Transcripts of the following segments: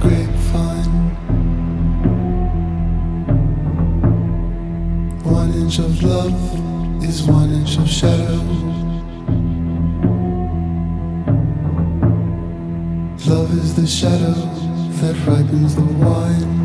grapevine. One inch of love is one inch of shadow. Love is the shadow that ripens the wine.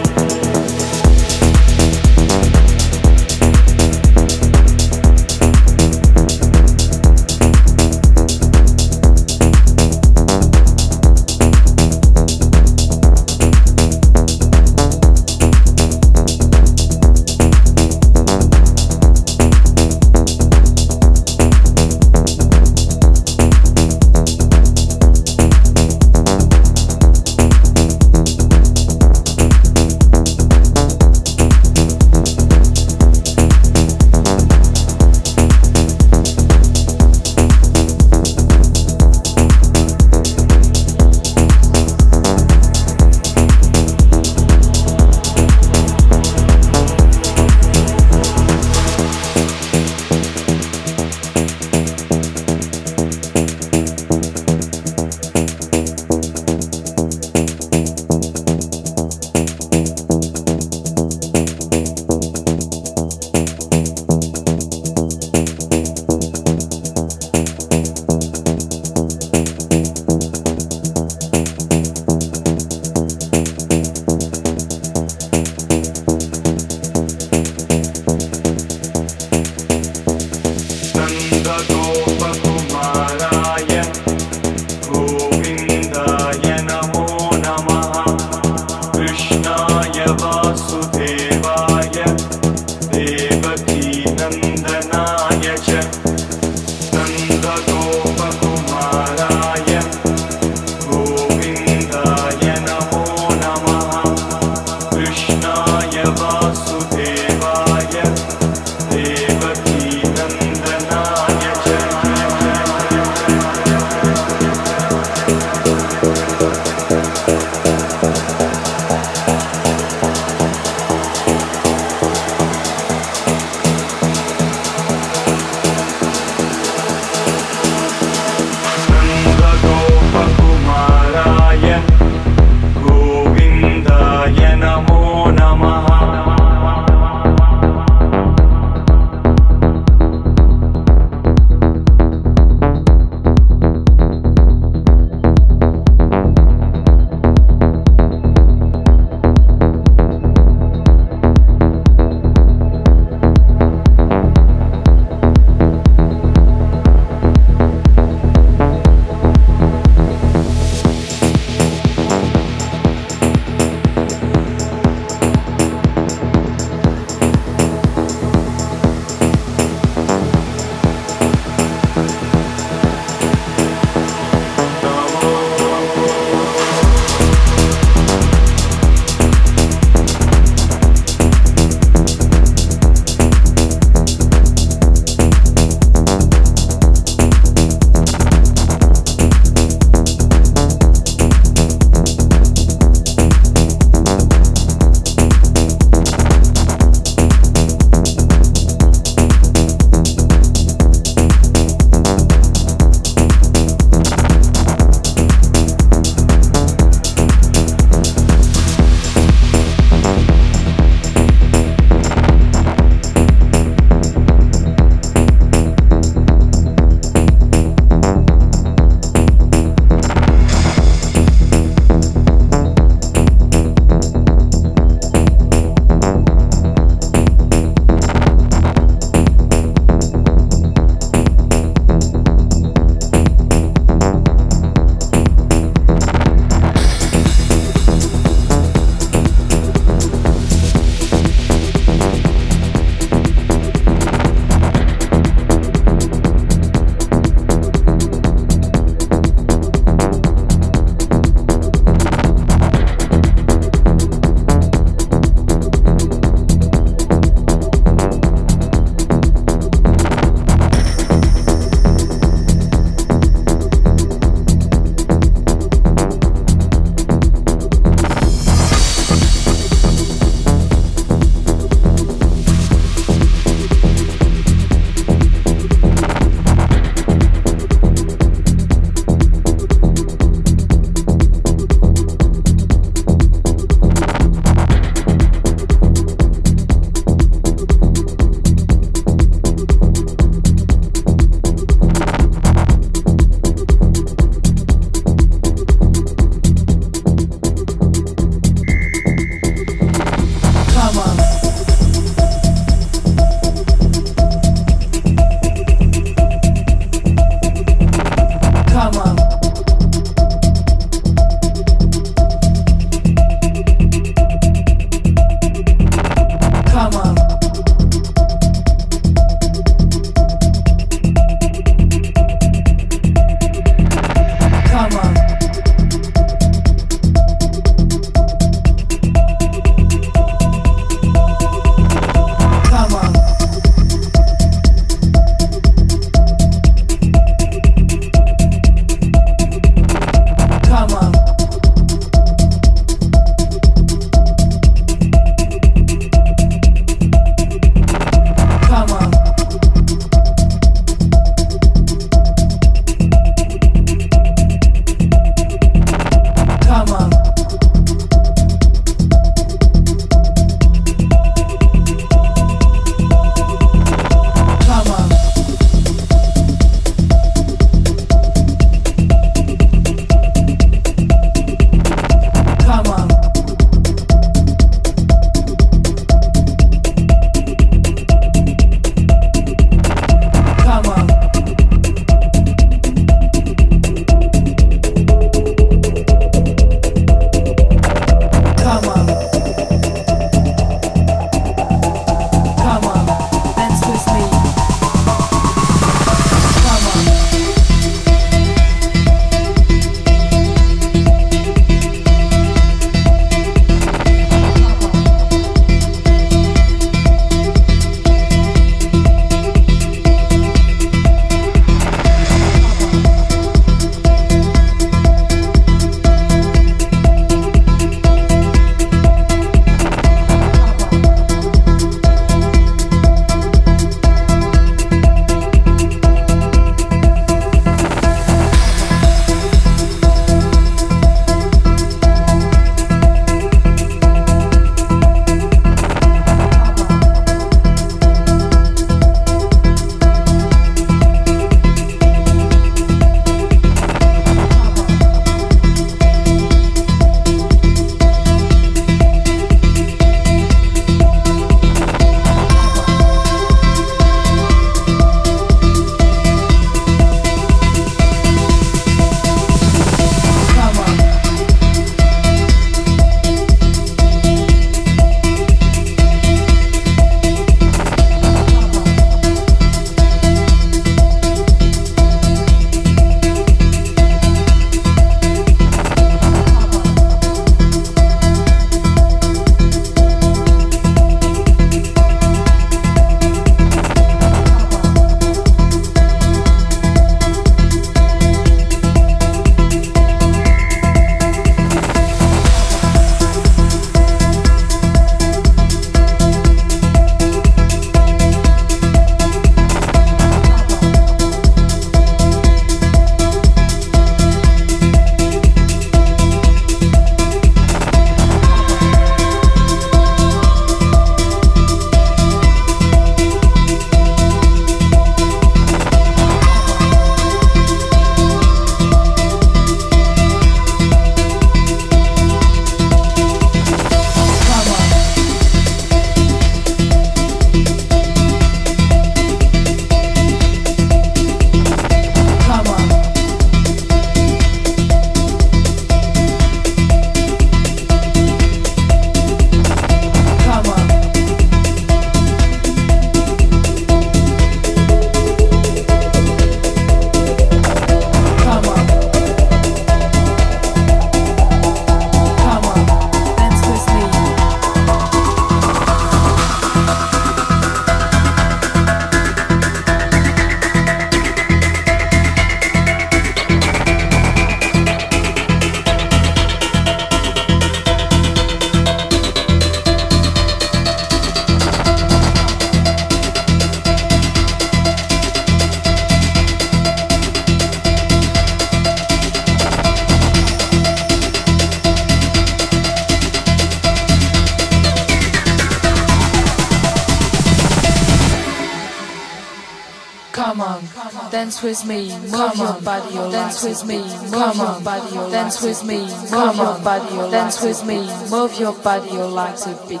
Dance with me, move your body, dance with me, move your body, your legs a bit.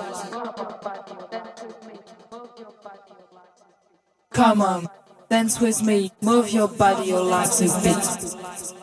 Come on, dance with me, move your body, your legs a bit.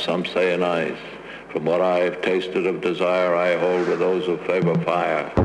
Some say in ice. From what I've tasted of desire, I hold with those who favor fire.